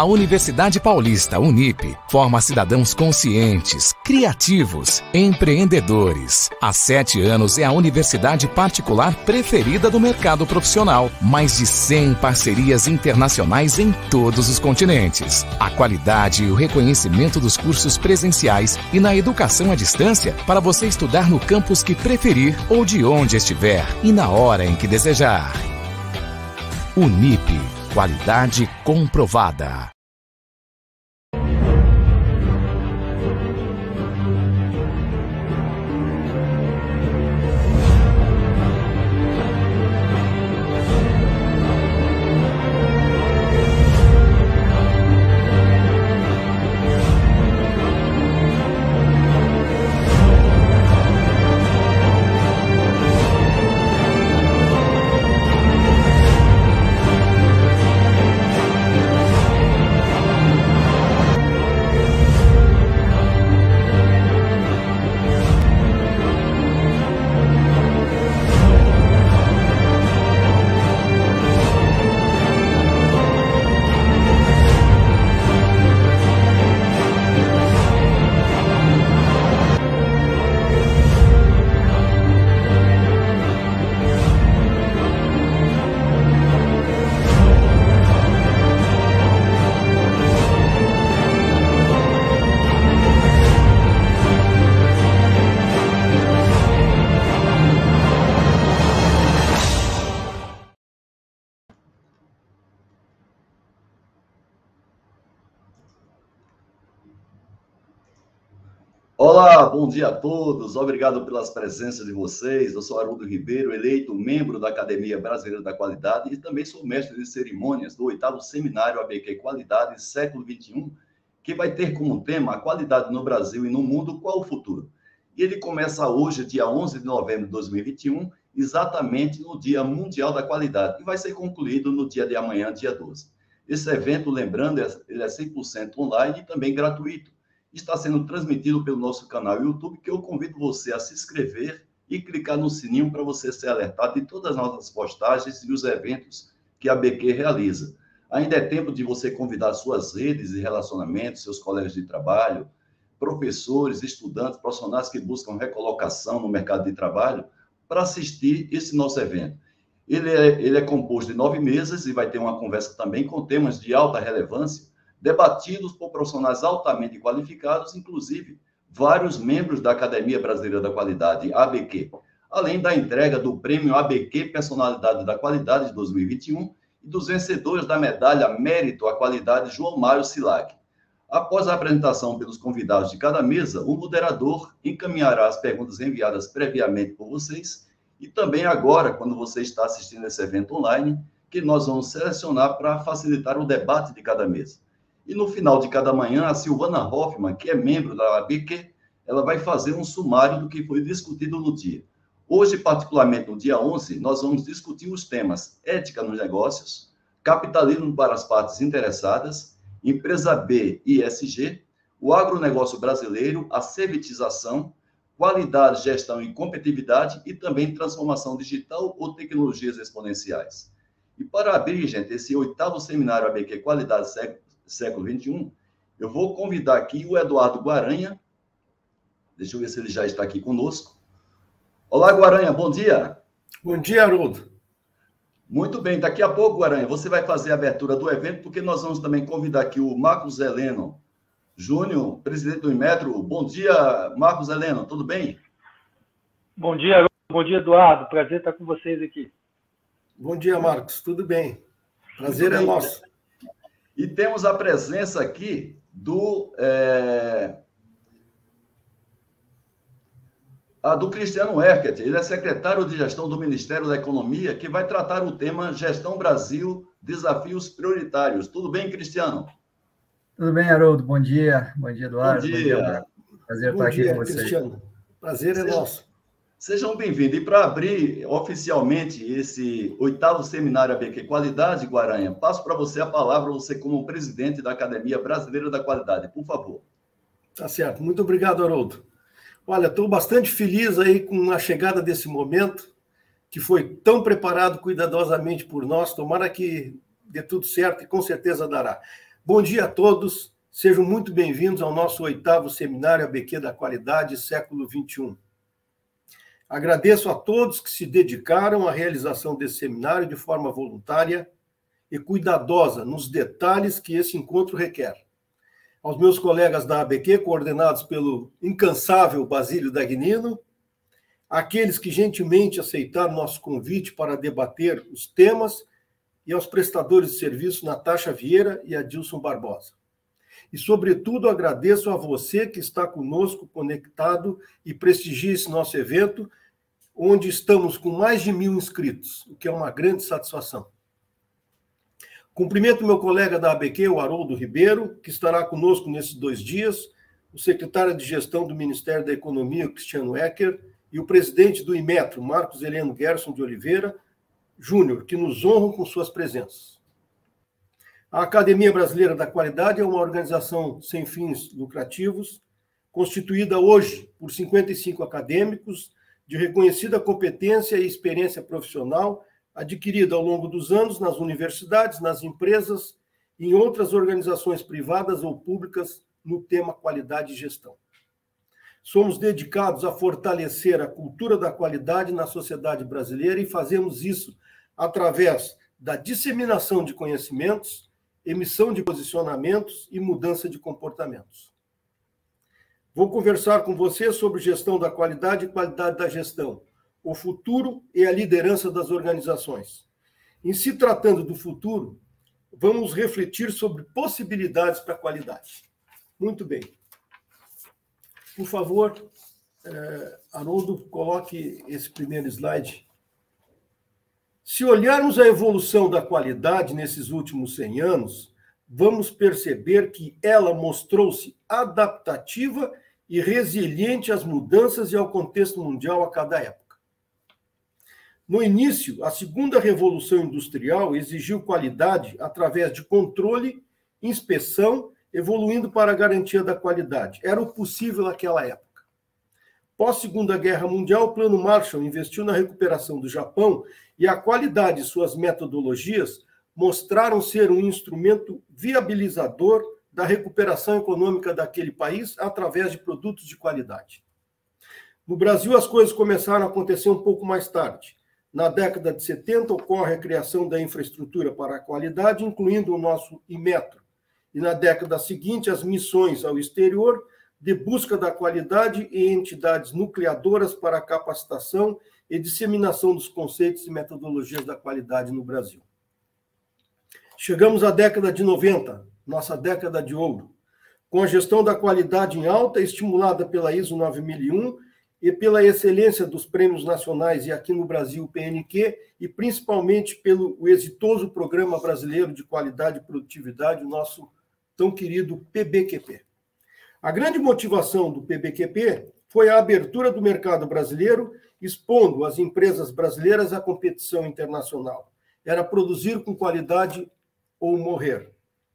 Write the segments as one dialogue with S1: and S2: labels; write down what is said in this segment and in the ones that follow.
S1: A Universidade Paulista, Unip, forma cidadãos conscientes, criativos, empreendedores. Há sete anos é a universidade particular preferida do mercado profissional. Mais de 100 parcerias internacionais em todos os continentes. A qualidade e o reconhecimento dos cursos presenciais e na educação à distância para você estudar no campus que preferir ou de onde estiver e na hora em que desejar. Unip Qualidade comprovada.
S2: Olá, bom dia a todos. Obrigado pelas presenças de vocês. Eu sou Haroldo Ribeiro, eleito membro da Academia Brasileira da Qualidade e também sou mestre de cerimônias do oitavo seminário ABQ Qualidade Século XXI, que vai ter como tema a qualidade no Brasil e no mundo, qual o futuro? E ele começa hoje, dia 11 de novembro de 2021, exatamente no Dia Mundial da Qualidade, e vai ser concluído no dia de amanhã, dia 12. Esse evento, lembrando, ele é 100% online e também gratuito está sendo transmitido pelo nosso canal YouTube, que eu convido você a se inscrever e clicar no sininho para você ser alertado de todas as nossas postagens e os eventos que a BQ realiza. Ainda é tempo de você convidar suas redes e relacionamentos, seus colegas de trabalho, professores, estudantes, profissionais que buscam recolocação no mercado de trabalho para assistir esse nosso evento. Ele é, ele é composto de nove mesas e vai ter uma conversa também com temas de alta relevância debatidos por profissionais altamente qualificados, inclusive vários membros da Academia Brasileira da Qualidade, ABQ, além da entrega do prêmio ABQ Personalidade da Qualidade de 2021 e dos vencedores da medalha Mérito à Qualidade João Mário Silac. Após a apresentação pelos convidados de cada mesa, o moderador encaminhará as perguntas enviadas previamente por vocês e também agora, quando você está assistindo esse evento online, que nós vamos selecionar para facilitar o debate de cada mesa. E no final de cada manhã, a Silvana Hoffman, que é membro da ABQ, ela vai fazer um sumário do que foi discutido no dia. Hoje, particularmente no dia 11, nós vamos discutir os temas ética nos negócios, capitalismo para as partes interessadas, empresa B e ESG, o agronegócio brasileiro, a servitização, qualidade, gestão e competitividade e também transformação digital ou tecnologias exponenciais. E para abrir, gente, esse oitavo seminário ABQ Qualidade século XXI, eu vou convidar aqui o Eduardo Guaranha. Deixa eu ver se ele já está aqui conosco. Olá, Guaranha, bom dia.
S3: Bom dia, Haroldo.
S2: Muito bem, daqui a pouco, Guaranha, você vai fazer a abertura do evento, porque nós vamos também convidar aqui o Marcos Heleno Júnior, presidente do Inmetro. Bom dia, Marcos Heleno, tudo bem?
S4: Bom dia, Haroldo. Bom dia, Eduardo. Prazer estar com vocês aqui.
S3: Bom dia, Marcos. Tudo bem? Prazer é nosso.
S2: E temos a presença aqui do. É... A do Cristiano Erket, ele é secretário de gestão do Ministério da Economia, que vai tratar o tema Gestão Brasil, Desafios Prioritários. Tudo bem, Cristiano?
S5: Tudo bem, Haroldo. Bom dia. Bom dia, Eduardo.
S2: Bom dia. Bom dia.
S3: Prazer Bom estar dia, aqui com você. Cristiano. Prazer é nosso.
S2: Sejam bem-vindos. E para abrir oficialmente esse oitavo seminário ABQ Qualidade, Guaranha, passo para você a palavra, você como presidente da Academia Brasileira da Qualidade, por favor.
S3: Tá certo. Muito obrigado, Haroldo. Olha, estou bastante feliz aí com a chegada desse momento, que foi tão preparado cuidadosamente por nós. Tomara que dê tudo certo e com certeza dará. Bom dia a todos, sejam muito bem-vindos ao nosso oitavo seminário ABQ da Qualidade Século XXI. Agradeço a todos que se dedicaram à realização desse seminário de forma voluntária e cuidadosa nos detalhes que esse encontro requer. Aos meus colegas da ABQ, coordenados pelo incansável Basílio Dagnino, aqueles que gentilmente aceitaram nosso convite para debater os temas e aos prestadores de serviço Natasha Vieira e Adilson Barbosa. E, sobretudo, agradeço a você que está conosco conectado e prestigia esse nosso evento onde estamos com mais de mil inscritos, o que é uma grande satisfação. Cumprimento meu colega da ABQ, o Haroldo Ribeiro, que estará conosco nesses dois dias, o secretário de Gestão do Ministério da Economia, Cristiano Ecker, e o presidente do Imetro, Marcos Heleno Gerson de Oliveira Júnior, que nos honram com suas presenças. A Academia Brasileira da Qualidade é uma organização sem fins lucrativos, constituída hoje por 55 acadêmicos de reconhecida competência e experiência profissional adquirida ao longo dos anos nas universidades, nas empresas e em outras organizações privadas ou públicas no tema qualidade e gestão. Somos dedicados a fortalecer a cultura da qualidade na sociedade brasileira e fazemos isso através da disseminação de conhecimentos, emissão de posicionamentos e mudança de comportamentos. Vou conversar com você sobre gestão da qualidade e qualidade da gestão, o futuro e a liderança das organizações. Em se tratando do futuro, vamos refletir sobre possibilidades para a qualidade. Muito bem. Por favor, eh, Haroldo, coloque esse primeiro slide. Se olharmos a evolução da qualidade nesses últimos 100 anos, vamos perceber que ela mostrou-se adaptativa e resiliente às mudanças e ao contexto mundial a cada época. No início, a segunda revolução industrial exigiu qualidade através de controle, inspeção, evoluindo para a garantia da qualidade. Era o possível naquela época. Pós Segunda Guerra Mundial, o Plano Marshall investiu na recuperação do Japão e a qualidade de suas metodologias mostraram ser um instrumento viabilizador da recuperação econômica daquele país através de produtos de qualidade. No Brasil, as coisas começaram a acontecer um pouco mais tarde. Na década de 70, ocorre a criação da infraestrutura para a qualidade, incluindo o nosso Imetro. E na década seguinte, as missões ao exterior de busca da qualidade e entidades nucleadoras para a capacitação e disseminação dos conceitos e metodologias da qualidade no Brasil. Chegamos à década de 90, nossa década de ouro, com a gestão da qualidade em alta, estimulada pela ISO 9001 e pela excelência dos prêmios nacionais e aqui no Brasil, PNQ, e principalmente pelo exitoso Programa Brasileiro de Qualidade e Produtividade, o nosso tão querido PBQP. A grande motivação do PBQP foi a abertura do mercado brasileiro, expondo as empresas brasileiras à competição internacional. Era produzir com qualidade ou morrer.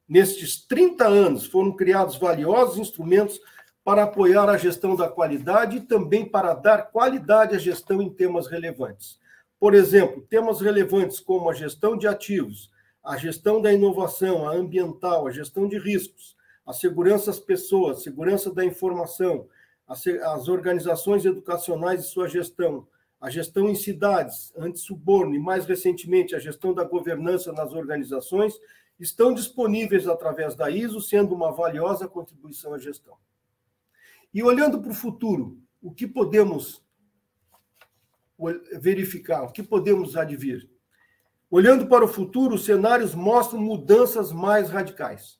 S3: Nestes 30 anos foram criados valiosos instrumentos para apoiar a gestão da qualidade e também para dar qualidade à gestão em temas relevantes. Por exemplo, temas relevantes como a gestão de ativos, a gestão da inovação, a ambiental, a gestão de riscos, a segurança das pessoas, segurança da informação, as organizações educacionais e sua gestão, a gestão em cidades, anti-suborno e, mais recentemente, a gestão da governança nas organizações estão disponíveis através da ISO, sendo uma valiosa contribuição à gestão. E olhando para o futuro, o que podemos verificar, o que podemos advir? Olhando para o futuro, os cenários mostram mudanças mais radicais.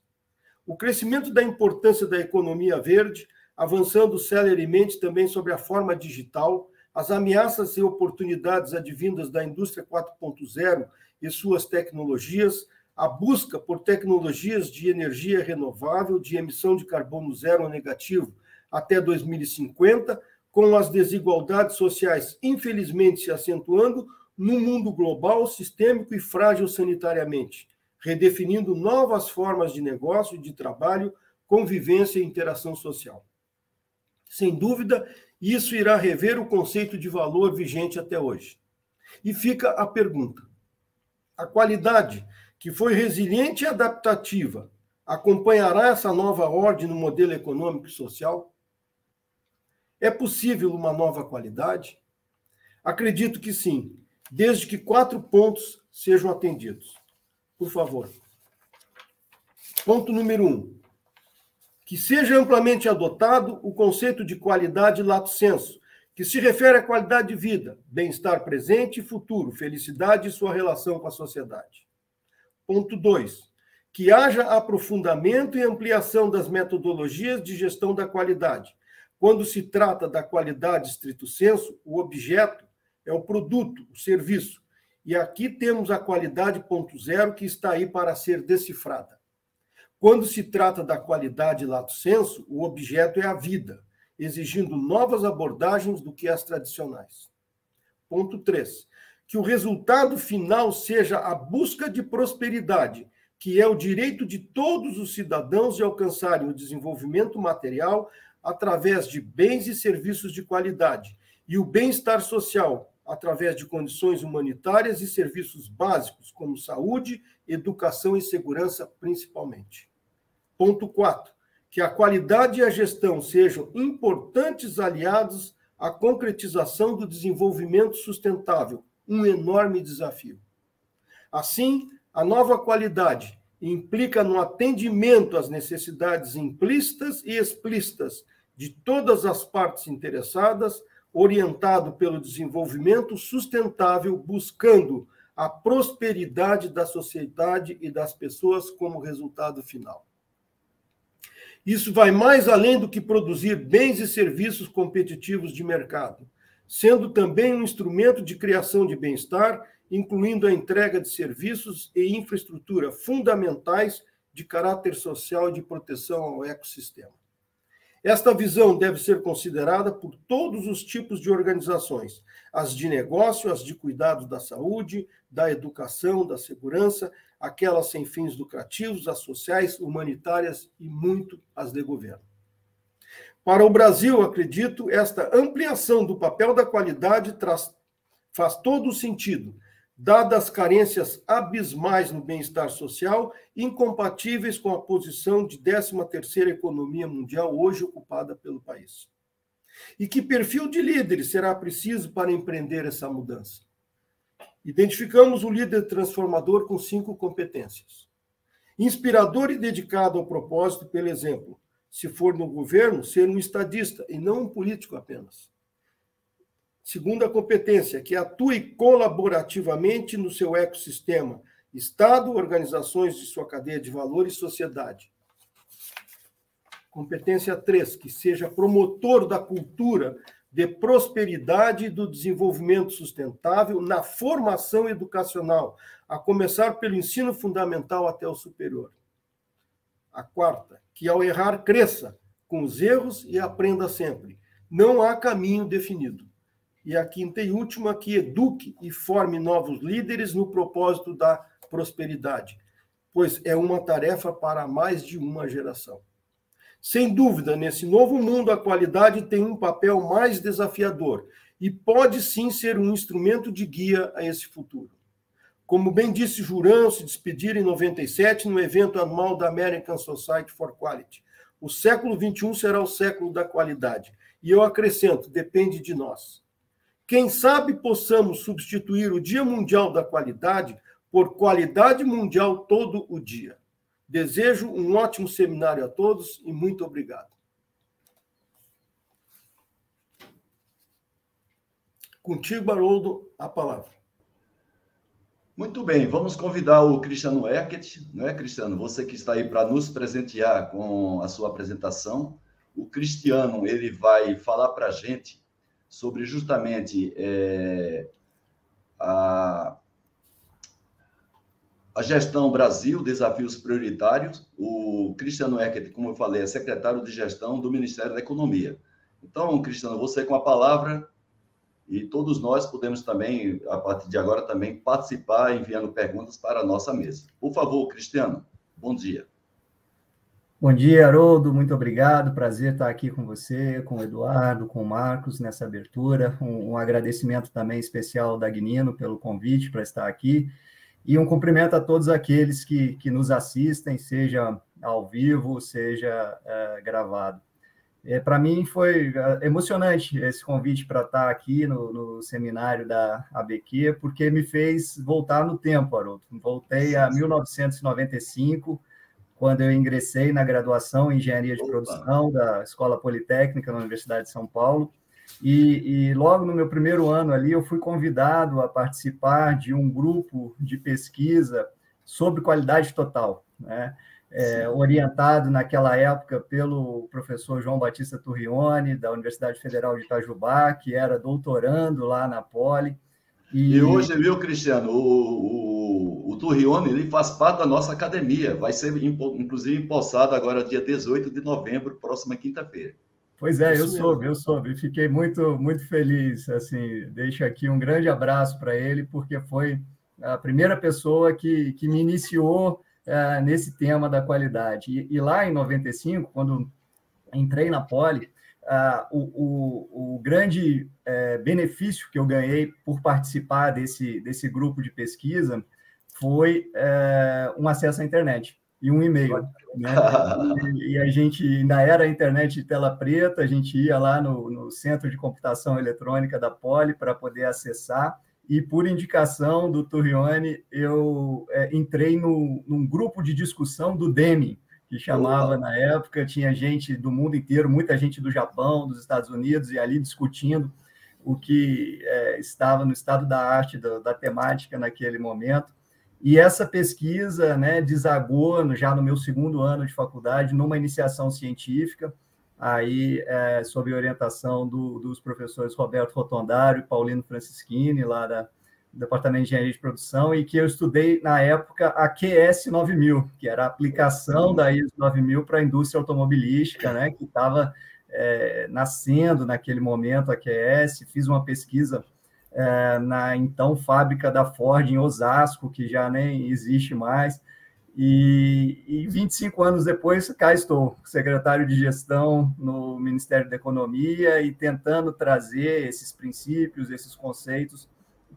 S3: O crescimento da importância da economia verde, avançando celeremente também sobre a forma digital, as ameaças e oportunidades advindas da indústria 4.0 e suas tecnologias, a busca por tecnologias de energia renovável, de emissão de carbono zero ou negativo até 2050, com as desigualdades sociais infelizmente se acentuando num mundo global, sistêmico e frágil sanitariamente, redefinindo novas formas de negócio, de trabalho, convivência e interação social. Sem dúvida, isso irá rever o conceito de valor vigente até hoje. E fica a pergunta: a qualidade que foi resiliente e adaptativa acompanhará essa nova ordem no modelo econômico e social? É possível uma nova qualidade? Acredito que sim, desde que quatro pontos sejam atendidos. Por favor. Ponto número um. Que seja amplamente adotado o conceito de qualidade lato senso, que se refere à qualidade de vida, bem-estar presente e futuro, felicidade e sua relação com a sociedade. Ponto 2. Que haja aprofundamento e ampliação das metodologias de gestão da qualidade. Quando se trata da qualidade estrito senso, o objeto é o produto, o serviço. E aqui temos a qualidade ponto zero que está aí para ser decifrada. Quando se trata da qualidade lato senso, o objeto é a vida exigindo novas abordagens do que as tradicionais. Ponto 3. Que o resultado final seja a busca de prosperidade, que é o direito de todos os cidadãos de alcançarem o desenvolvimento material através de bens e serviços de qualidade, e o bem-estar social através de condições humanitárias e serviços básicos, como saúde, educação e segurança, principalmente. Ponto 4 que a qualidade e a gestão sejam importantes aliados à concretização do desenvolvimento sustentável, um enorme desafio. Assim, a nova qualidade implica no atendimento às necessidades implícitas e explícitas de todas as partes interessadas, orientado pelo desenvolvimento sustentável, buscando a prosperidade da sociedade e das pessoas como resultado final. Isso vai mais além do que produzir bens e serviços competitivos de mercado, sendo também um instrumento de criação de bem-estar, incluindo a entrega de serviços e infraestrutura fundamentais de caráter social e de proteção ao ecossistema. Esta visão deve ser considerada por todos os tipos de organizações, as de negócio, as de cuidados da saúde, da educação, da segurança, aquelas sem fins lucrativos, as sociais, humanitárias e muito as de governo. Para o Brasil, acredito, esta ampliação do papel da qualidade traz, faz todo o sentido, dadas as carências abismais no bem-estar social, incompatíveis com a posição de 13ª economia mundial hoje ocupada pelo país. E que perfil de líderes será preciso para empreender essa mudança? Identificamos o líder transformador com cinco competências. Inspirador e dedicado ao propósito pelo exemplo. Se for no governo, ser um estadista e não um político apenas. Segunda competência, que atue colaborativamente no seu ecossistema, Estado, organizações de sua cadeia de valor e sociedade. Competência 3, que seja promotor da cultura de prosperidade e do desenvolvimento sustentável na formação educacional, a começar pelo ensino fundamental até o superior. A quarta, que ao errar cresça com os erros e aprenda sempre. Não há caminho definido. E a quinta e última, que eduque e forme novos líderes no propósito da prosperidade, pois é uma tarefa para mais de uma geração. Sem dúvida, nesse novo mundo, a qualidade tem um papel mais desafiador e pode sim ser um instrumento de guia a esse futuro. Como bem disse Juran, se despedir em 97 no evento anual da American Society for Quality. O século XXI será o século da qualidade. E eu acrescento, depende de nós. Quem sabe possamos substituir o Dia Mundial da Qualidade por qualidade mundial todo o dia. Desejo um ótimo seminário a todos e muito obrigado. Contigo, Haroldo, a palavra.
S2: Muito bem, vamos convidar o Cristiano Eckert, não é, Cristiano? Você que está aí para nos presentear com a sua apresentação. O Cristiano, ele vai falar para a gente sobre justamente é, a a gestão Brasil, desafios prioritários. O Cristiano Eckert, como eu falei, é secretário de gestão do Ministério da Economia. Então, Cristiano, você com a palavra e todos nós podemos também, a partir de agora, também participar enviando perguntas para a nossa mesa. Por favor, Cristiano, bom dia.
S5: Bom dia, Haroldo, muito obrigado. Prazer estar aqui com você, com o Eduardo, com o Marcos nessa abertura. Um, um agradecimento também especial ao Dagnino pelo convite para estar aqui. E um cumprimento a todos aqueles que, que nos assistem, seja ao vivo, seja gravado. É, para mim foi emocionante esse convite para estar aqui no, no, seminário da ABQ, porque me fez voltar no tempo, Haroldo. Voltei a 1995, quando eu ingressei na graduação em Engenharia de Opa. Produção da Escola Politécnica na Universidade de São Paulo. E, e, logo no meu primeiro ano ali, eu fui convidado a participar de um grupo de pesquisa sobre qualidade total, né? É, orientado naquela época pelo professor João Batista Turrione, da Universidade Federal de Itajubá, que era doutorando lá na Poli.
S2: E, e hoje, viu, Cristiano, o, o, o Turrione ele faz parte da nossa academia, vai ser inclusive empossado agora dia 18 de novembro, próxima quinta-feira.
S5: Pois é, eu soube, eu soube. Fiquei muito, muito feliz. Assim, deixo aqui um grande abraço para ele, porque foi a primeira pessoa que, que me iniciou uh, nesse tema da qualidade. E, e, lá em 95, quando entrei na Poli, o, o, o, grande uh, benefício que eu ganhei por participar desse, desse grupo de pesquisa foi eh, um acesso à internet e um e-mail. Né? E, e, a gente ainda era internet de tela preta, a gente ia lá no, no Centro de Computação Eletrônica da Poli para poder acessar. E por indicação do Turrione, eu é, entrei no, num grupo de discussão do DEMI, que chamava na época, tinha gente do mundo inteiro, muita gente do Japão, dos Estados Unidos, e ali discutindo o que é, estava no estado da arte, da, da temática naquele momento. E essa pesquisa né, desagou já no meu segundo ano de faculdade numa iniciação científica, aí é, sob orientação do, dos professores Roberto Rotondário e Paulino Francischini, lá da, Departamento de Engenharia de Produção, e que eu estudei, na época, a QS 9000, que era a aplicação da ISO 9000 para a indústria automobilística, né, que estava é, nascendo naquele momento a QS, fiz uma pesquisa é, na então fábrica da Ford em Osasco, que já nem existe mais. E, e 25 anos depois, cá estou, secretário de gestão no Ministério da Economia e tentando trazer esses princípios, esses conceitos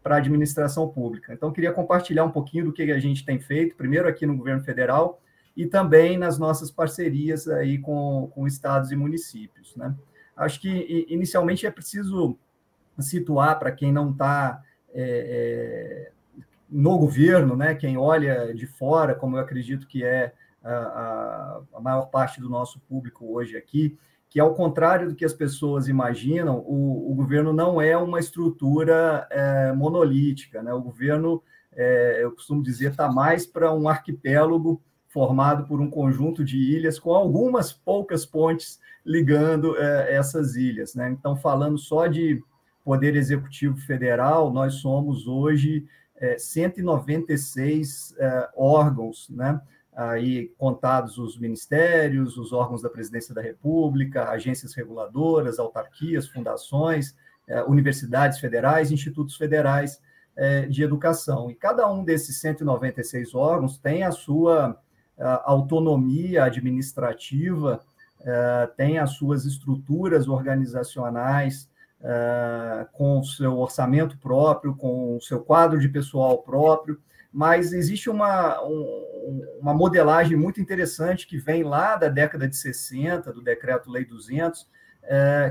S5: para a administração pública. Então, queria compartilhar um pouquinho do que a gente tem feito, primeiro aqui no governo federal e também nas nossas parcerias aí com, com estados e municípios. Né? Acho que, inicialmente, é preciso situar para quem não está é, é, no governo, né, quem olha de fora, como eu acredito que é a, a, maior parte do nosso público hoje aqui, que ao contrário do que as pessoas imaginam, o, o governo não é uma estrutura é, monolítica, né? O governo, é, eu costumo dizer, está mais para um arquipélago formado por um conjunto de ilhas com algumas poucas pontes ligando é, essas ilhas, né? Então, falando só de Poder Executivo Federal, nós somos hoje é, 196 é, órgãos, né? Aí contados os ministérios, os órgãos da Presidência da República, agências reguladoras, autarquias, fundações, é, universidades federais, institutos federais é, de educação. E cada um desses 196 órgãos tem a sua a, autonomia administrativa, é, tem as suas estruturas organizacionais, com o seu orçamento próprio, com o seu quadro de pessoal próprio, mas existe uma, um, uma modelagem muito interessante que vem lá da década de 60, do Decreto-Lei 200, uh,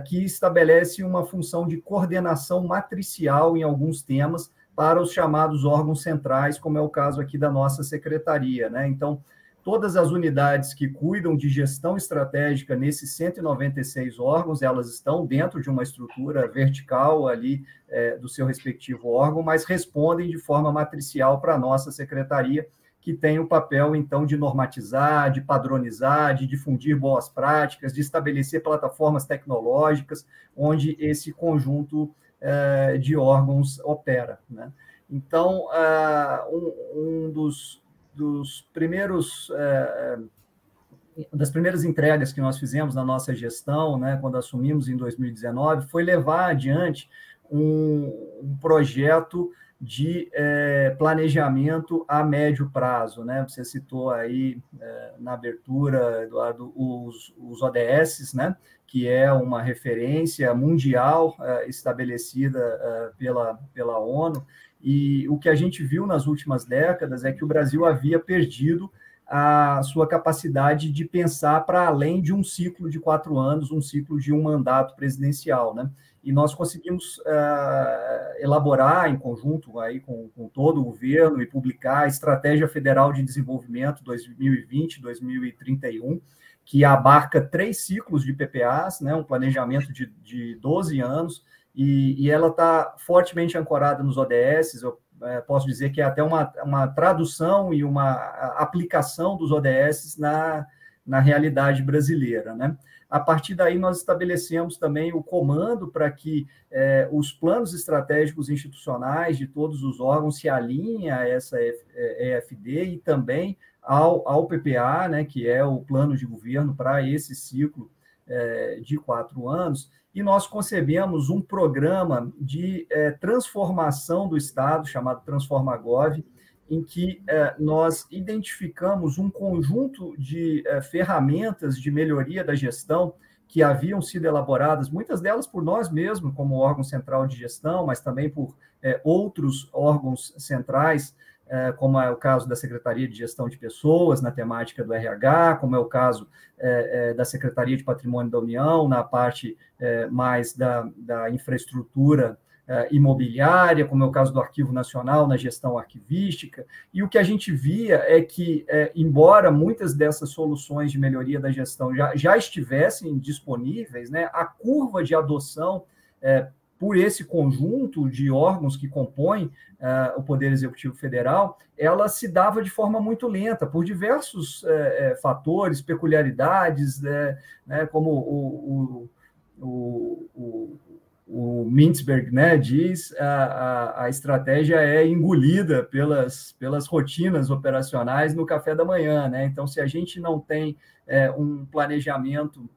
S5: que estabelece uma função de coordenação matricial em alguns temas para os chamados órgãos centrais, como é o caso aqui da nossa secretaria. Né? Então, Todas as unidades que cuidam de gestão estratégica nesses 196 órgãos, elas estão dentro de uma estrutura vertical ali é, do seu respectivo órgão, mas respondem de forma matricial para a nossa secretaria, que tem o papel, então, de normatizar, de padronizar, de difundir boas práticas, de estabelecer plataformas tecnológicas onde esse conjunto é, de órgãos opera. Né? Então, uh, um, um dos dos primeiros é, é, das primeiras entregas que nós fizemos na nossa gestão, né, quando assumimos em 2019, foi levar adiante um, um projeto de é, planejamento a médio prazo. Né? Você citou aí é, na abertura, Eduardo, os, os ODS, né? que é uma referência mundial é, estabelecida é, pela, pela ONU, e o que a gente viu nas últimas décadas é que o Brasil havia perdido a sua capacidade de pensar para além de um ciclo de quatro anos, um ciclo de um mandato presidencial, né? E nós conseguimos uh, elaborar em conjunto aí com, com, todo o governo e publicar a Estratégia Federal de Desenvolvimento 2020-2031, que abarca três ciclos de PPAs, né? Um planejamento de, de 12 anos, e, e ela está fortemente ancorada nos ODS. Eu é, posso dizer que é até uma, uma tradução e uma aplicação dos ODS na, na realidade brasileira. Né? A partir daí, nós estabelecemos também o comando para que é, os planos estratégicos institucionais de todos os órgãos se alinhem a essa EFD e também ao, ao PPA, né, que é o plano de governo para esse ciclo é, de quatro anos, e nós concebemos um programa de é, transformação do Estado, chamado Transformagov, em que é, nós identificamos um conjunto de é, ferramentas de melhoria da gestão que haviam sido elaboradas, muitas delas por nós mesmos, como órgão central de gestão, mas também por outros órgãos centrais é, como é o caso da Secretaria de Gestão de Pessoas, na temática do RH, como é o caso é, é, da Secretaria de Patrimônio da União, na parte é, mais da, da infraestrutura é, imobiliária, como é o caso do Arquivo Nacional, na gestão arquivística. E o que a gente via é que, é, embora muitas dessas soluções de melhoria da gestão já, já estivessem disponíveis, né, a curva de adoção por esse conjunto de órgãos que compõem uh, o Poder Executivo Federal, ela se dava de forma muito lenta, por diversos uh, fatores, peculiaridades, né, né, como o, o, o, o Mintzberg né, diz, a, a, a, estratégia é engolida pelas, pelas rotinas operacionais no café da manhã. Né? Então, se a gente não tem um planejamento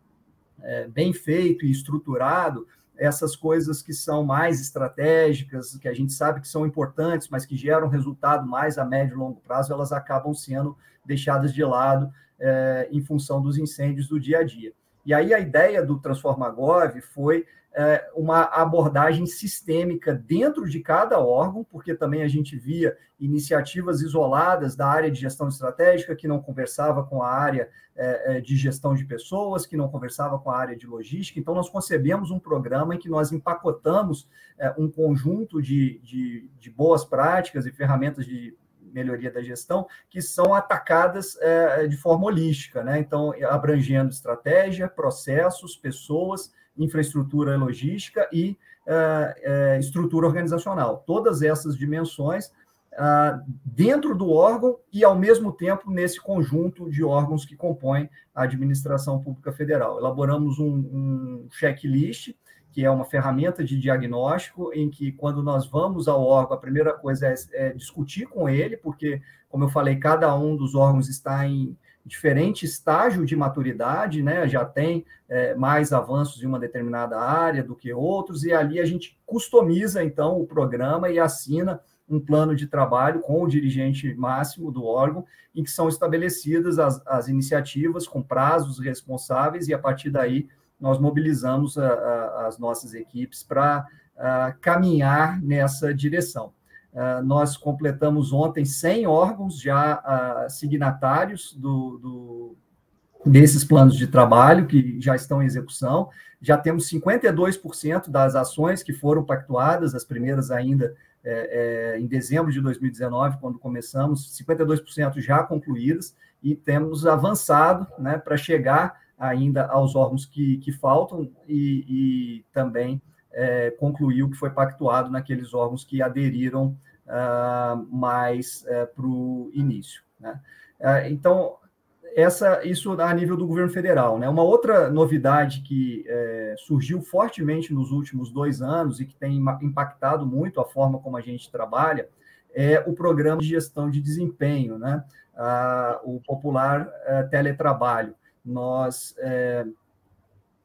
S5: bem feito e estruturado, essas coisas que são mais estratégicas, que a gente sabe que são importantes, mas que geram resultado mais a médio e longo prazo, elas acabam sendo deixadas de lado é, em função dos incêndios do dia a dia. E aí a ideia do Transformagov foi é, uma abordagem sistêmica dentro de cada órgão, porque também a gente via iniciativas isoladas da área de gestão estratégica que não conversava com a área é, é, de gestão de pessoas, que não conversava com a área de logística. Então, nós concebemos um programa em que nós empacotamos é, um conjunto de, de, de boas práticas e ferramentas de melhoria da gestão que são atacadas é, de forma holística, né? Então, abrangendo estratégia, processos, pessoas infraestrutura logística e uh, estrutura organizacional. Todas essas dimensões uh, dentro do órgão e, ao mesmo tempo, nesse conjunto de órgãos que compõem a administração pública federal. Elaboramos um, um checklist, que é uma ferramenta de diagnóstico, em que, quando nós vamos ao órgão, a primeira coisa é, é discutir com ele, porque, como eu falei, cada um dos órgãos está em diferente estágio de maturidade, né? Já tem é, mais avanços em uma determinada área do que outros, e ali a gente customiza então o programa e assina um plano de trabalho com o dirigente máximo do órgão, em que são estabelecidas as, as iniciativas com prazos responsáveis, e a partir daí nós mobilizamos a, a, as nossas equipes para caminhar nessa direção. Uh, nós completamos ontem 100 órgãos já uh, signatários do, do, desses planos de trabalho que já estão em execução. Já temos 52% das ações que foram pactuadas, as primeiras ainda é, é, em dezembro de 2019, quando começamos, 52% já concluídas, e temos avançado né, para chegar ainda aos órgãos que, que faltam e, e também é, concluir o que foi pactuado naqueles órgãos que aderiram uh, mais uh, para o início. Né? Uh, então, essa, isso a nível do governo federal. Né? Uma outra novidade que é, surgiu fortemente nos últimos dois anos e que tem impactado muito a forma como a gente trabalha é o programa de gestão de desempenho, né? Ah, o popular é, teletrabalho. Nós é,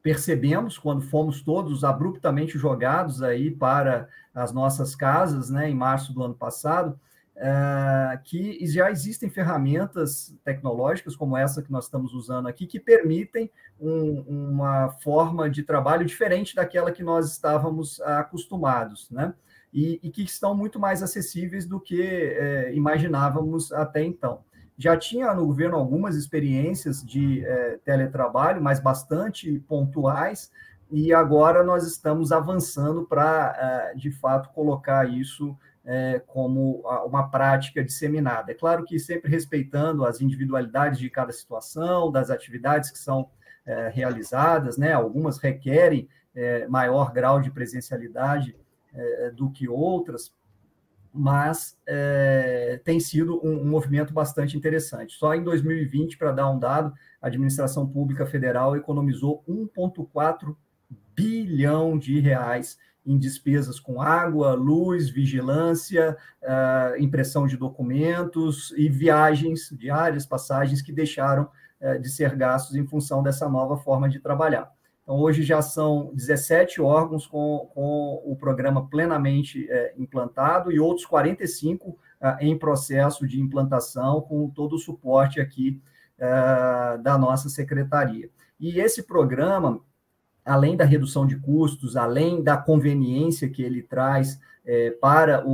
S5: percebemos quando fomos todos abruptamente jogados aí para as nossas casas, né, em março do ano passado, é, que já existem ferramentas tecnológicas como essa que nós estamos usando aqui que permitem um, uma forma de trabalho diferente daquela que nós estávamos acostumados, né? E, e que estão muito mais acessíveis do que é, imaginávamos até então. Já tinha no governo algumas experiências de é, teletrabalho, mas bastante pontuais, e agora nós estamos avançando para, é, de fato, colocar isso é, como uma prática disseminada. É claro que sempre respeitando as individualidades de cada situação, das atividades que são é, realizadas, né? algumas requerem maior grau de presencialidade do que outras, mas é, tem sido um, um, movimento bastante interessante. Só em 2020, para dar um dado, a administração pública federal economizou 1,4 bilhão de reais em despesas com água, luz, vigilância, uh, impressão de documentos e viagens diárias, passagens que deixaram uh, de ser gastos em função dessa nova forma de trabalhar. Então, hoje já são 17 órgãos com, com o programa plenamente é, implantado e outros 45 é, em processo de implantação, com todo o suporte aqui é, da nossa secretaria. E esse programa, além da redução de custos, além da conveniência que ele traz é, para o,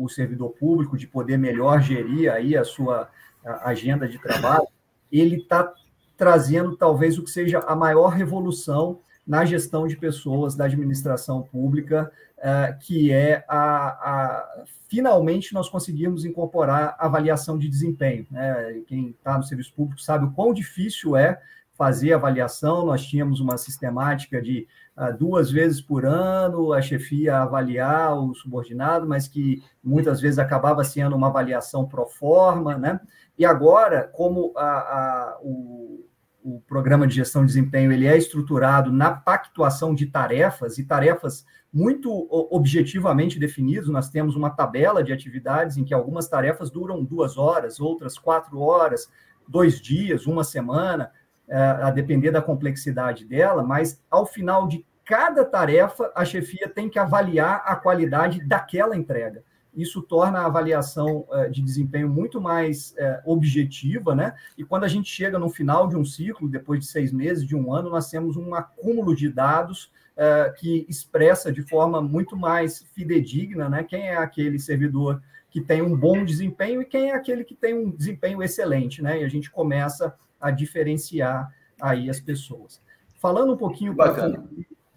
S5: o, o, servidor público de poder melhor gerir aí a sua a agenda de trabalho, ele está trazendo talvez o que seja a maior revolução na gestão de pessoas da administração pública, uh, que é a, a, finalmente nós conseguimos incorporar avaliação de desempenho. Né? Quem está no serviço público sabe o quão difícil é fazer avaliação. Nós tínhamos uma sistemática de uh, duas vezes por ano a chefia avaliar o subordinado, mas que muitas vezes acabava sendo uma avaliação pro forma, né? E agora, como a, a, o, o programa de gestão de desempenho ele é estruturado na pactuação de tarefas e tarefas muito objetivamente definidas. Nós temos uma tabela de atividades em que algumas tarefas duram duas horas, outras quatro horas, dois dias, uma semana, é, a depender da complexidade dela, mas ao final de cada tarefa, a chefia tem que avaliar a qualidade daquela entrega isso torna a avaliação uh, de desempenho muito mais uh, objetiva, né? E quando a gente chega no final de um ciclo, depois de seis meses, de um ano, nós temos um acúmulo de dados uh, que expressa de forma muito mais fidedigna, né? Quem é aquele servidor que tem um bom desempenho e quem é aquele que tem um desempenho excelente, né? E a gente começa a diferenciar aí as pessoas. Falando um pouquinho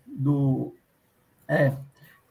S5: do é,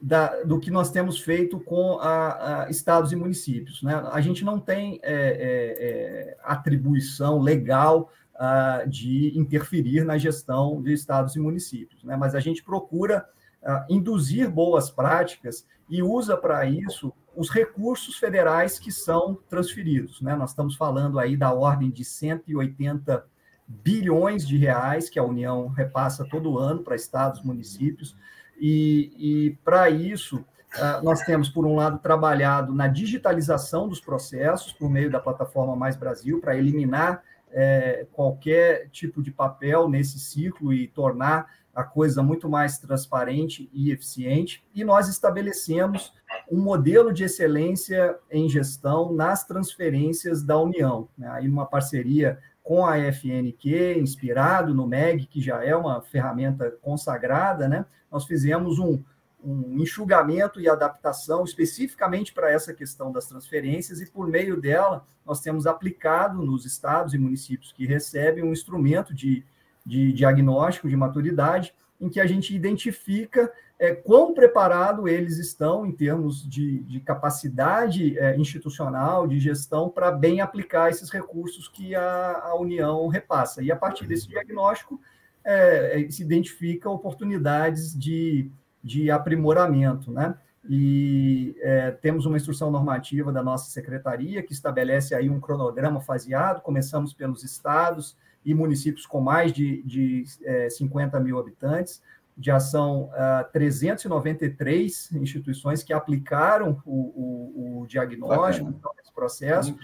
S5: da, do que nós temos feito com a, a estados e municípios. Né? A gente não tem é, é, é atribuição legal uh, de interferir na gestão de estados e municípios, né? mas a gente procura uh, induzir boas práticas e usa para isso os recursos federais que são transferidos. Né? Nós estamos falando aí da ordem de 180 bilhões de reais que a União repassa todo ano para estados e municípios. E, e para isso, ah, nós temos, por um lado, trabalhado na digitalização dos processos por meio da plataforma Mais Brasil, para eliminar é, qualquer tipo de papel nesse ciclo e tornar a coisa muito mais transparente e eficiente. E nós estabelecemos um modelo de excelência em gestão nas transferências da União, né? aí uma parceria com a FNQ, inspirado no MEG, que já é uma ferramenta consagrada, né? Nós fizemos um, um enxugamento e adaptação especificamente para essa questão das transferências, e por meio dela, nós temos aplicado nos estados e municípios que recebem um instrumento de, de diagnóstico de maturidade, em que a gente identifica é, quão preparado eles estão em termos de, de capacidade é, institucional, de gestão, para bem aplicar esses recursos que a, a, União repassa. E a partir desse diagnóstico, é, é se identifica oportunidades de, de aprimoramento, né? E é, temos uma instrução normativa da nossa secretaria que estabelece aí um cronograma faseado. Começamos pelos estados e municípios com mais de, de 50 é, mil habitantes já são uh, 393 instituições que aplicaram o, o, o diagnóstico então, esse processo,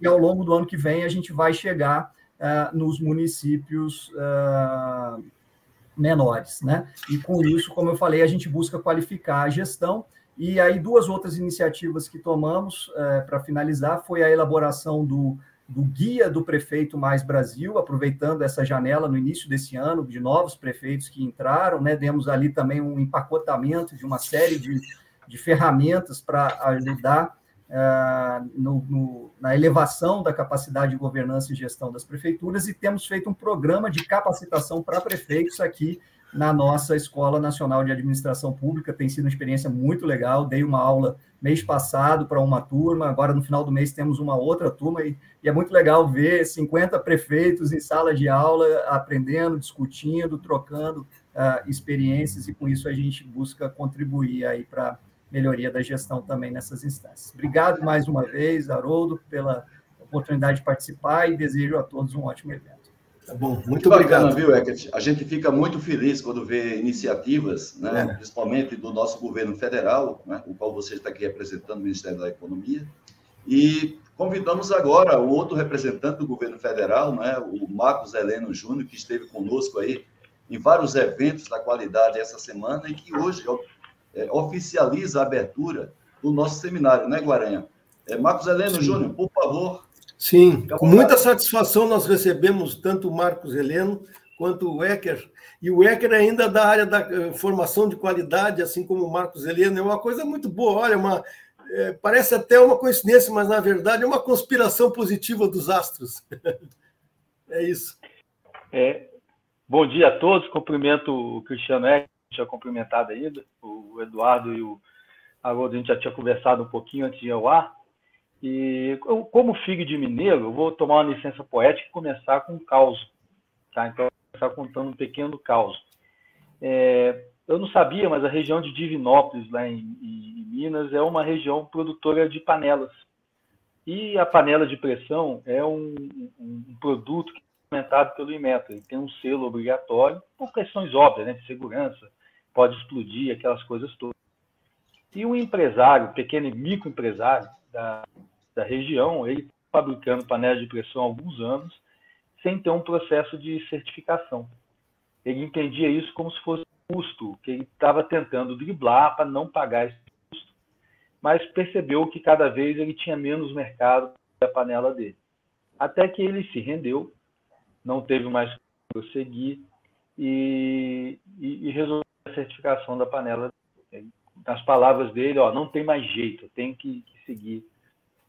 S5: e ao longo do ano que vem a gente vai chegar uh, nos municípios uh, menores. Né? E com isso, como eu falei, a gente busca qualificar a gestão, e aí duas outras iniciativas que tomamos uh, para finalizar foi a elaboração do do guia do prefeito Mais Brasil, aproveitando essa janela no início desse ano de novos prefeitos que entraram, né? Demos ali também um empacotamento de uma série de, de ferramentas para ajudar uh, no, no, na elevação da capacidade de governança e gestão das prefeituras e temos feito um programa de capacitação para prefeitos aqui na nossa Escola Nacional de Administração Pública. Tem sido uma experiência muito legal. Dei uma aula mês passado para uma turma, agora no final do mês temos uma outra turma, e, e, é muito legal ver 50 prefeitos em sala de aula, aprendendo, discutindo, trocando uh, experiências, e com isso a gente busca contribuir aí para melhoria da gestão também nessas instâncias. Obrigado mais uma vez, Haroldo, pela oportunidade de participar e desejo a todos um ótimo evento.
S2: Tá bom, muito Bacana, obrigado. viu, Eckert? A gente fica muito feliz quando vê iniciativas, né, é. principalmente do nosso governo federal, né, o qual você está aqui representando, o Ministério da Economia, e convidamos agora o outro representante do governo federal, né, o Marcos Heleno Júnior, que esteve conosco aí em vários eventos da qualidade essa semana e que hoje é, oficializa a abertura do nosso seminário, né, Guaranha? É, Marcos Heleno Sim. Júnior, por favor,
S3: Sim, com muita satisfação nós recebemos tanto o Marcos Heleno quanto o Ecker. E o Ecker ainda da área da eh, formação de qualidade, assim como o Marcos Heleno, é uma coisa muito boa. Olha, uma, é, parece até uma coincidência, mas na verdade é uma conspiração positiva dos astros. é isso.
S4: É, bom dia a todos, cumprimento o Cristiano Ecker, já cumprimentado ainda, o Eduardo e o Haroldo, a gente já tinha conversado um pouquinho antes de ir ao ar. E como filho de mineiro, eu vou tomar uma licença poética e começar com um caos. Tá? Então, vou começar contando um pequeno caos. É, eu não sabia, mas a região de Divinópolis, lá em, em, Minas, é uma região produtora de panelas. E a panela de pressão é um, um, um produto que é implementado pelo Inmetro. Ele tem um selo obrigatório, por questões óbvias, né, de segurança, pode explodir, aquelas coisas todas. E um empresário, pequeno e microempresário da, da região, ele fabricando panelas de pressão há alguns anos, sem ter um processo de certificação. Ele entendia isso como se fosse custo, que ele estava tentando driblar para não pagar esse custo, mas percebeu que cada vez ele tinha menos mercado da panela dele. Até que ele se rendeu, não teve mais prosseguir e, e, e resolveu a certificação da panela. Nas palavras dele, ó, não tem mais jeito, tem que, que seguir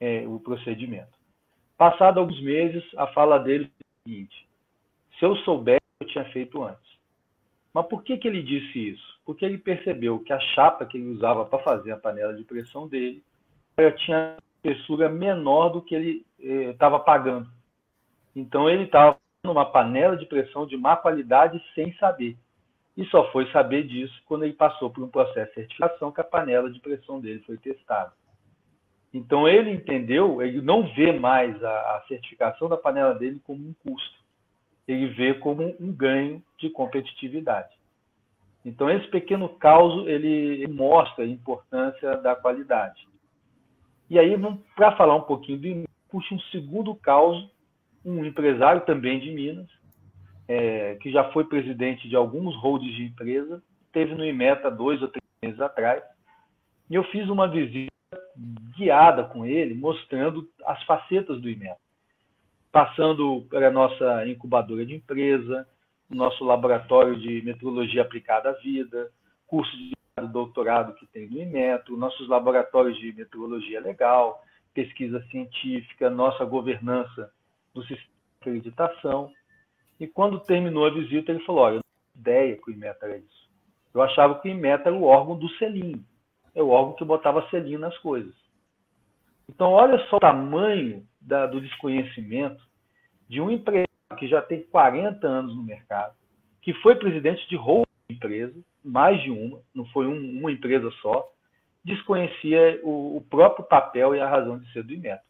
S4: é, o procedimento. Passado alguns meses, a fala dele é o seguinte: se eu soubesse, eu tinha feito antes. Mas por que, que ele disse isso? Porque ele percebeu que a chapa que ele usava para fazer a panela de pressão dele tinha espessura menor do que ele estava eh, pagando. Então ele estava numa panela de pressão de má qualidade sem saber. E só foi saber disso quando ele passou por um processo de certificação que a panela de pressão dele foi testada. Então ele entendeu, ele não vê mais a, a, certificação da panela dele como um custo, ele vê como um ganho de competitividade. Então esse pequeno caos ele, mostra a importância da qualidade. E aí, para falar um pouquinho do puxa um segundo caos, um empresário também de Minas, é, que já foi presidente de alguns holds de empresa, teve no IMETA dois ou três meses atrás, e eu fiz uma visita guiada com ele, mostrando as facetas do IMETA, passando pela nossa incubadora de empresa, nosso laboratório de metrologia aplicada à vida, curso de doutorado que tem no IMETRO, nossos laboratórios de metrologia legal, pesquisa científica, nossa governança do sistema de acreditação. E quando terminou a visita, ele falou: Olha, eu não tinha ideia que o IMETA era isso. Eu achava que o IMETA era o órgão do selinho é o órgão que botava selinho nas coisas. Então, olha só o tamanho da, do desconhecimento de um empresário que já tem 40 anos no mercado, que foi presidente de roupa empresa, mais de uma, não foi um, uma empresa só, desconhecia o, o, próprio papel e a razão de ser do Inmetro.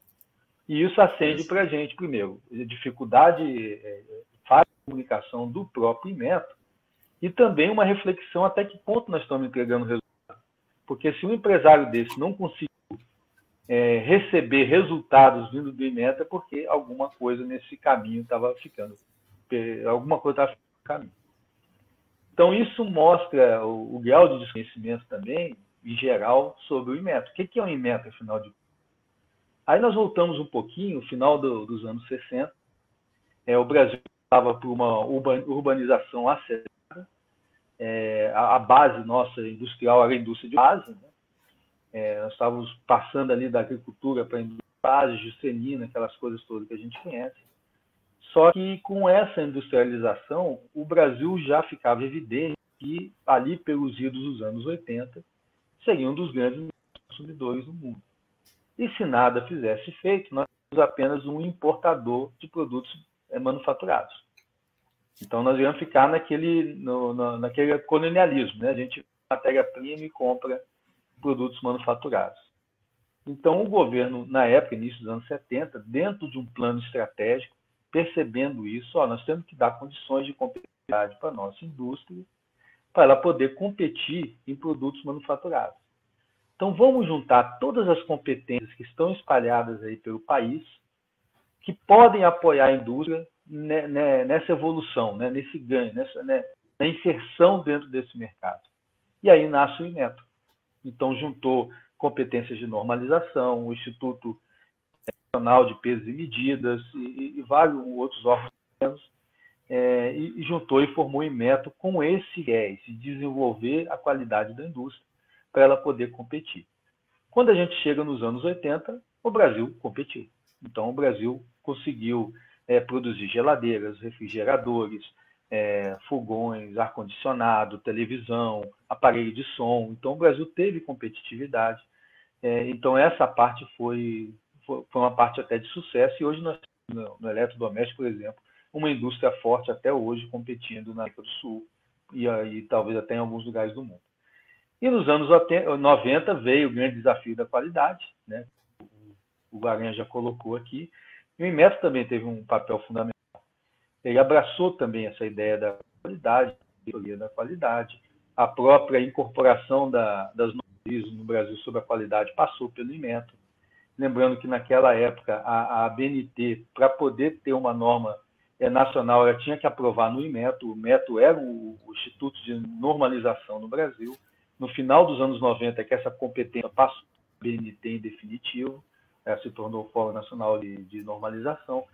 S4: E isso acende para a gente, primeiro, dificuldade, é, de comunicação do próprio Inmetro, e também uma reflexão até que ponto nós estamos entregando resultados porque se um empresário desse não conseguiu é, receber resultados vindo do IMETA, é porque alguma coisa nesse caminho estava ficando, alguma coisa estava ficando no caminho. Então, isso mostra o, o, grau de desconhecimento também, em geral, sobre o IMETA. O que é um IMETA, afinal de Aí nós voltamos um pouquinho, final do, dos anos 60, é, o Brasil estava por uma urbanização acelerada, é, a, a, base nossa industrial era a indústria de base, né? é, nós estávamos passando ali da agricultura para a indústria, Juscelina, aquelas coisas todas que a gente conhece. Só que com essa industrialização, o Brasil já ficava evidente que ali pelos idos dos anos 80 seria um dos grandes consumidores do mundo. E se nada fizesse feito, nós somos apenas um importador de produtos é, manufaturados. Então nós íamos ficar naquele, no, no, naquele colonialismo, né? A gente matéria-prima e compra produtos manufaturados. Então o governo, na época, início dos anos 70, dentro de um plano estratégico, percebendo isso, ó, nós temos que dar condições de competitividade para a nossa indústria, para ela poder competir em produtos manufaturados. Então vamos juntar todas as competências que estão espalhadas aí pelo país, que podem apoiar a indústria nessa evolução, né, nesse ganho, nessa né, na inserção dentro desse mercado. E aí nasce o INETO. Então, juntou competências de normalização, o Instituto Nacional de Pesos e Medidas e, e vários outros órgãos, é, e, e, juntou e formou o INETO com esse viés de desenvolver a qualidade da indústria para ela poder competir. Quando a gente chega nos anos 80, o Brasil competiu. Então, o Brasil conseguiu é, produzir geladeiras, refrigeradores, é, fogões, ar-condicionado, televisão, aparelho de som. Então, o Brasil teve competitividade. É, então, essa parte foi, foi, uma parte até de sucesso. E hoje, nós no, no eletrodoméstico, por exemplo, uma indústria forte até hoje competindo na América do Sul e, aí, talvez até em alguns lugares do mundo. E nos anos 90 veio o grande desafio da qualidade, né? o Guaranha já colocou aqui, o Inmetro também teve um papel fundamental. Ele abraçou também essa ideia da qualidade, da qualidade, a própria incorporação da, das normas no Brasil sobre a qualidade passou pelo Inmetro. Lembrando que naquela época a, a BNT, para poder ter uma norma é, nacional, ela tinha que aprovar no Inmetro. O Inmetro era o, o Instituto de Normalização no Brasil. No final dos anos 90, é que essa competência passou para a BNT em definitivo é, se tornou o Fórum Nacional de, de, Normalização,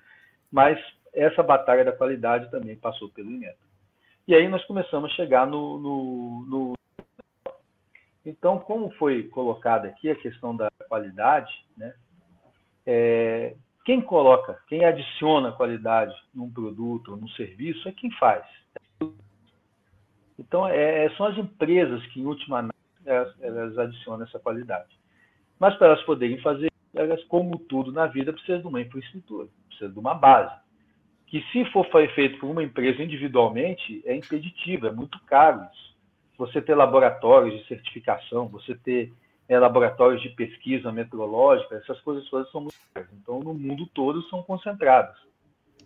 S4: mas essa batalha da qualidade também passou pelo INETA. E aí nós começamos a chegar no, no, no... Então, como foi colocada aqui a questão da qualidade, né, é, quem coloca, quem adiciona qualidade num produto ou num serviço é quem faz. Então, é, são as empresas que, em última análise, elas, elas adicionam essa qualidade. Mas para elas poderem fazer como tudo na vida, precisa de uma infraestrutura, precisa de uma base. Que se for feito por uma empresa individualmente, é impeditivo, é muito caro isso. Você ter laboratórios de certificação, você ter é, laboratórios de pesquisa meteorológica, essas coisas todas são muito caras. Então, no mundo todo são concentradas.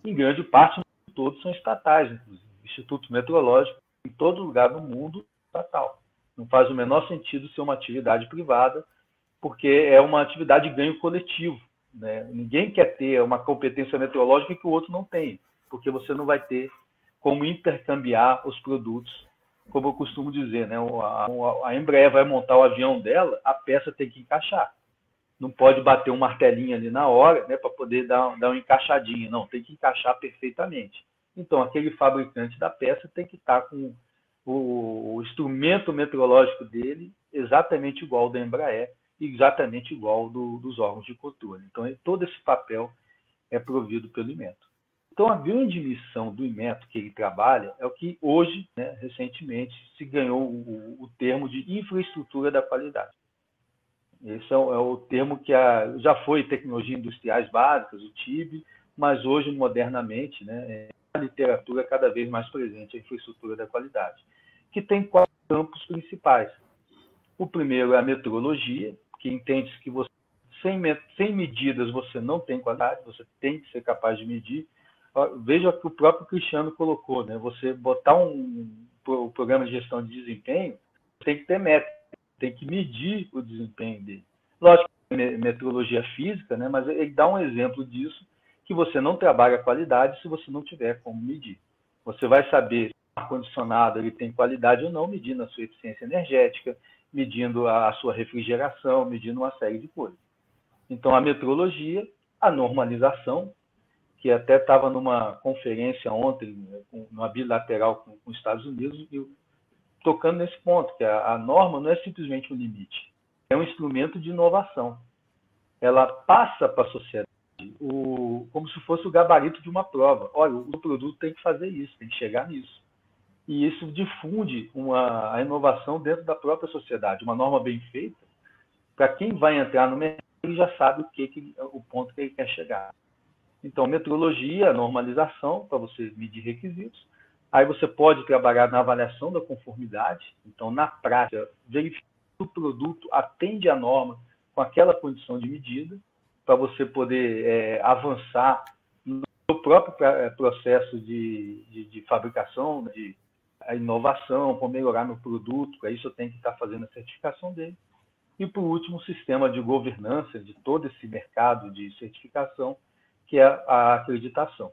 S4: Em grande parte, no mundo todo são estatais, inclusive. Instituto Meteorológico, em todo lugar do mundo, estatal. Não faz o menor sentido ser uma atividade privada porque é uma atividade de ganho coletivo. Né? Ninguém quer ter uma competência meteorológica que o outro não tem, porque você não vai ter como intercambiar os produtos, como eu costumo dizer, né? a, Embraer vai montar o avião dela, a peça tem que encaixar. Não pode bater um martelinho ali na hora, né, para poder dar, dar uma encaixadinha. Não, tem que encaixar perfeitamente. Então, aquele fabricante da peça tem que estar com o, o instrumento meteorológico dele exatamente igual ao da Embraer, exatamente igual do, dos órgãos de controle. Então, todo esse papel é provido pelo IMETO. Então, a grande missão do IMETO que ele trabalha é o que hoje, né, recentemente, se ganhou o, o, termo de infraestrutura da qualidade. Esse é o, é o termo que a, já foi tecnologia industriais básicas, o TIB, mas hoje, modernamente, né, é a literatura cada vez mais presente, a infraestrutura da qualidade, que tem quatro campos principais. O primeiro é a metrologia, que entende que você, sem, sem medidas você não tem qualidade, você tem que ser capaz de medir. Veja o que o próprio Cristiano colocou, né? Você botar um, um programa de gestão de desempenho, tem que ter métrica, tem que medir o desempenho dele. Lógico, metrologia física, né? Mas ele dá um exemplo disso, que você não trabalha qualidade se você não tiver como medir. Você vai saber se o ar-condicionado ele tem qualidade ou não, medindo a sua eficiência energética, medindo a sua refrigeração, medindo uma série de coisas. Então, a metrologia, a normalização, que até estava numa conferência ontem, numa bilateral com, com os Estados Unidos, e tocando nesse ponto, que a, a, norma não é simplesmente um limite, é um instrumento de inovação. Ela passa para a sociedade o, como se fosse o gabarito de uma prova. Olha, o produto tem que fazer isso, tem que chegar nisso. E isso difunde uma, a inovação dentro da própria sociedade. Uma norma bem feita, para quem vai entrar no mercado, ele já sabe o, que, que o ponto que ele quer chegar. Então, metrologia, normalização, para você medir requisitos. Aí você pode trabalhar na avaliação da conformidade. Então, na prática, verificar se o produto atende à norma com aquela condição de medida, para você poder é, avançar no próprio é, processo de, de, de fabricação, de inovação, para melhorar no produto. Para isso, eu tenho que estar fazendo a certificação dele. E, por último, o sistema de governança de todo esse mercado de certificação, que é a acreditação.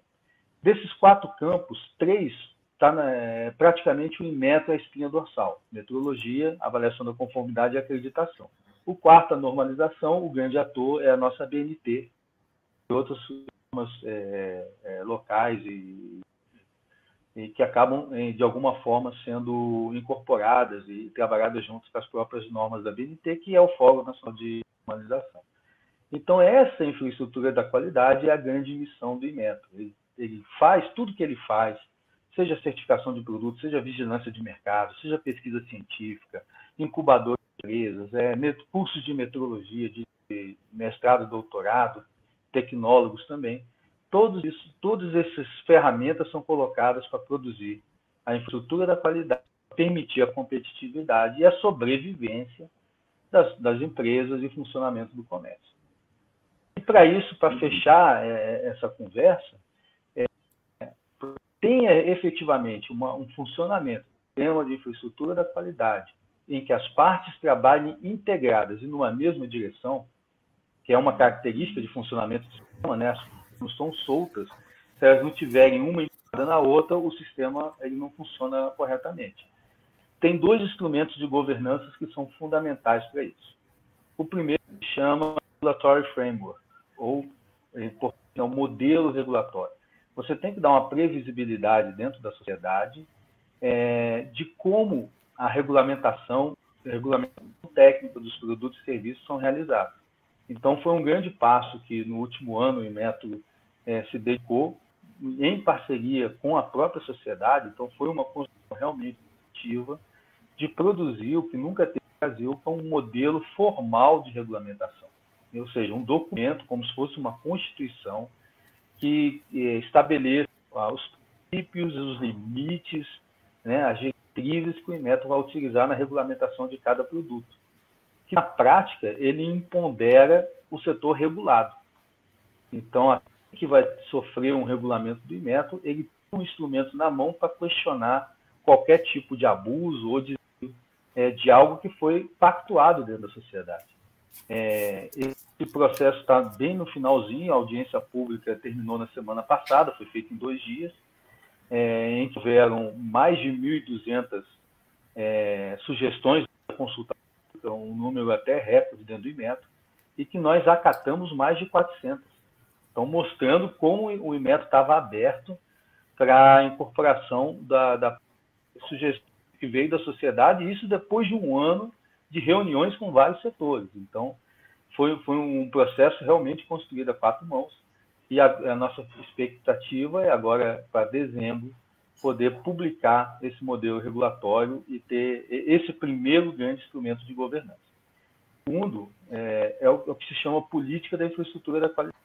S4: Desses quatro campos, três está é, praticamente o Inmetro é a espinha dorsal: metrologia, avaliação da conformidade e acreditação. O quarto, a normalização, o grande ator é a nossa BNT e outras sistemas é, é, locais e, e, que acabam, de alguma forma, sendo incorporadas e trabalhadas juntos com as próprias normas da BNT, que é o Fórum Nacional de Normalização. Então, essa infraestrutura da qualidade é a grande missão do Inmetro. Ele, ele faz tudo que ele faz, seja certificação de produtos, seja vigilância de mercado, seja pesquisa científica, incubador empresas, é, cursos de metrologia, de mestrado, doutorado, tecnólogos também. Todos isso, todas essas ferramentas são colocadas para produzir a infraestrutura da qualidade, permitir a competitividade e a sobrevivência das, das empresas e funcionamento do comércio. E para isso, para fechar é, essa conversa, é, tenha efetivamente uma, um funcionamento do sistema de infraestrutura da qualidade, em que as partes trabalhem integradas e numa mesma direção, que é uma característica de funcionamento do sistema, né? Não são soltas. Se elas não tiverem uma integrada na outra, o sistema ele não funciona corretamente. Tem dois instrumentos de governança que são fundamentais para isso. O primeiro se chama Regulatory Framework, ou é o modelo regulatório. Você tem que dar uma previsibilidade dentro da sociedade é, de como a regulamentação, a regulamentação técnica dos produtos e serviços são realizados. Então, foi um grande passo que no último ano o Método é, se dedicou em parceria com a própria sociedade. Então, foi uma construção realmente ativa de produzir o que nunca teve no Brasil, com é um modelo formal de regulamentação. Ou seja, um documento, como se fosse uma constituição, que é, estabeleça os princípios, os limites, né, as diretrizes que o Inmetro vai utilizar na regulamentação de cada produto. Que, na prática, ele impondera o setor regulado. Então, aquele que vai sofrer um regulamento do Inmetro, ele tem um instrumento na mão para questionar qualquer tipo de abuso ou de, é, de algo que foi pactuado dentro da sociedade. É, esse processo está bem no finalzinho, a audiência pública terminou na semana passada, foi feita em dois dias é, em que houveram mais de 1.200 é, sugestões da consulta, um número até recorde dentro do IMETRO, e que nós acatamos mais de 400. Então, mostrando como o IMETRO estava aberto para a incorporação da, da sugestão que veio da sociedade, e isso depois de um ano de reuniões com vários setores. Então, foi, foi um processo realmente construído a quatro mãos, e a, a nossa expectativa é agora, para dezembro, poder publicar esse modelo regulatório e ter esse primeiro grande instrumento de governança. O segundo é, é, o, é, que se chama política da infraestrutura da qualidade.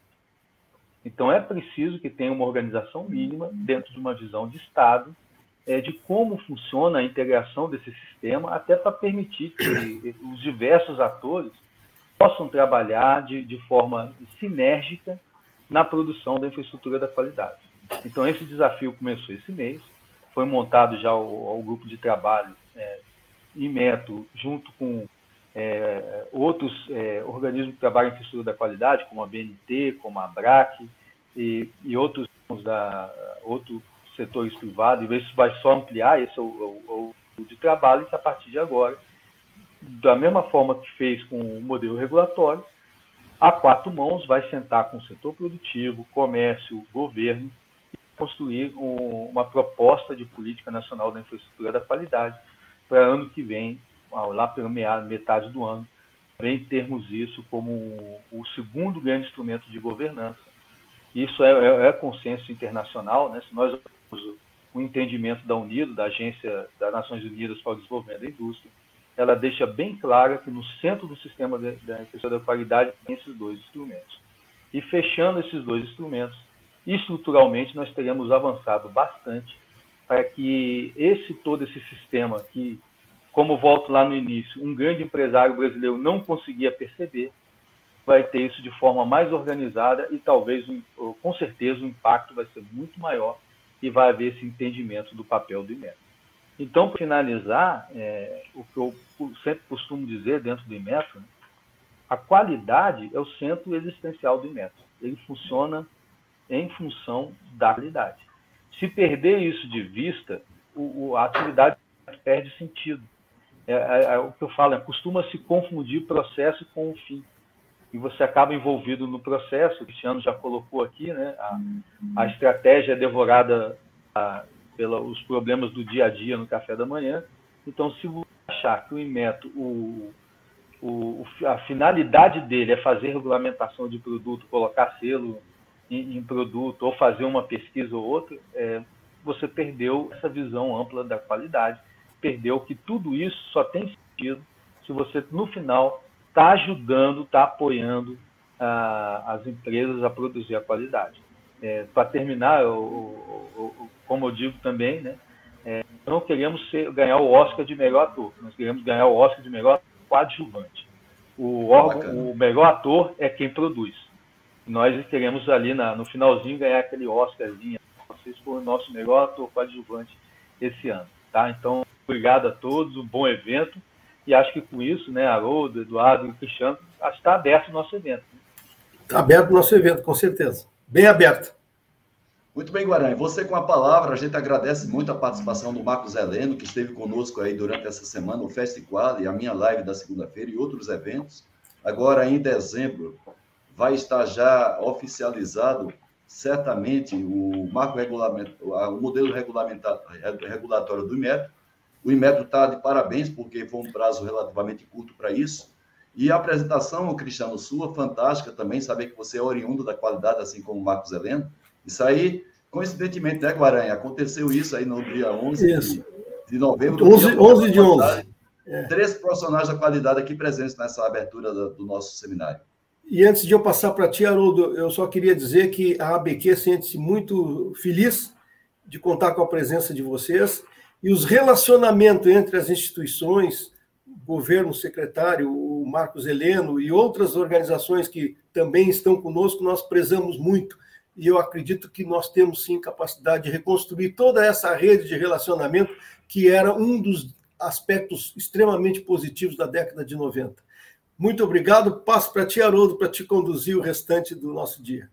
S4: Então, é preciso que tenha uma organização mínima, dentro de uma visão de Estado, é, de como funciona a integração desse sistema, até para permitir que os diversos atores possam trabalhar de, de forma sinérgica na produção da infraestrutura da qualidade. Então, esse desafio começou esse mês, foi montado já o, o grupo de trabalho é, Meto, junto com é, outros é, organismos que trabalham em infraestrutura da qualidade, como a BNT, como a ABRAC e, e outros, da, outros setores privados, e isso vai só ampliar, esse é o, de trabalho, a partir de agora, da mesma forma que fez com o modelo regulatório, a quatro mãos vai sentar com o setor produtivo, comércio, governo e construir um, uma proposta de política nacional da infraestrutura da qualidade para ano que vem, lá pela metade do ano, também termos isso como o segundo grande instrumento de governança. Isso é, é, é consenso internacional, né? Se nós o entendimento da UNIDO, da Agência das Nações Unidas para o Desenvolvimento da Indústria, ela deixa bem clara que no centro do sistema da questão da qualidade tem esses dois instrumentos. E fechando esses dois instrumentos, estruturalmente nós teremos avançado bastante para que esse todo esse sistema que, como volto lá no início, um grande empresário brasileiro não conseguia perceber, vai ter isso de forma mais organizada e talvez, com certeza, o impacto vai ser muito maior e vai haver esse entendimento do papel do IMETRO. Então, para finalizar, é, o que eu sempre costumo dizer dentro do IMETRO, né, a qualidade é o centro existencial do IMETRO. Ele funciona em função da qualidade. Se perder isso de vista, o, a atividade perde sentido. É, é, é, o que eu falo, é, costuma se confundir processo com o fim e você acaba envolvido no processo. O Cristiano já colocou aqui, né? A, a estratégia é devorada pelos problemas do dia a dia no café da manhã. Então, se você achar que o Inmetro, o, o, a finalidade dele é fazer regulamentação de produto, colocar selo em, em produto ou fazer uma pesquisa ou outra, é, você perdeu essa visão ampla da qualidade, perdeu que tudo isso só tem sentido se você, no final, está ajudando, está apoiando ah, as empresas a produzir a qualidade. É, Para terminar, eu, eu, eu, como eu digo também, né, é, não queremos ser, ganhar o Oscar de melhor ator, nós queremos ganhar o Oscar de melhor coadjuvante. O, órgão, o melhor ator é quem produz. Nós queremos ali na, no finalzinho ganhar aquele Oscarzinho. Vocês foram o nosso melhor ator coadjuvante esse ano. Tá? Então, obrigado a todos, um bom evento. E acho que com isso, né, Haroldo, Eduardo e Cristiano, está aberto o nosso evento.
S3: Está aberto o nosso evento, com certeza. Bem aberto.
S2: Muito bem, Guarani. Você com a palavra, a gente agradece muito a participação do Marcos Heleno, que esteve conosco aí durante essa semana, o Festival e a minha live da segunda-feira e outros eventos. Agora, em dezembro, vai estar já oficializado certamente o marco regulamento, o modelo regulatório do IMETRO, o Inmetro está de parabéns, porque foi um prazo relativamente curto para isso. E a apresentação, Cristiano, sua, fantástica também, saber que você é oriundo da qualidade, assim como o Marcos Heleno. Isso aí, coincidentemente, né, Guaranha? Aconteceu isso aí no dia 11 de, de, novembro.
S3: 11, 11 de 11.
S2: É. Três profissionais da qualidade aqui presentes nessa abertura do, do nosso seminário.
S3: E antes de eu passar para ti, Haroldo, eu só queria dizer que a ABQ sente-se muito feliz de contar com a presença de vocês e os relacionamentos entre as instituições, governo, secretário, o Marcos Heleno e outras organizações que também estão conosco, nós prezamos muito. E eu acredito que nós temos sim capacidade de reconstruir toda essa rede de relacionamento que era um dos aspectos extremamente positivos da década de 90. Muito obrigado. Passo para ti, Haroldo, para te conduzir o restante do nosso dia.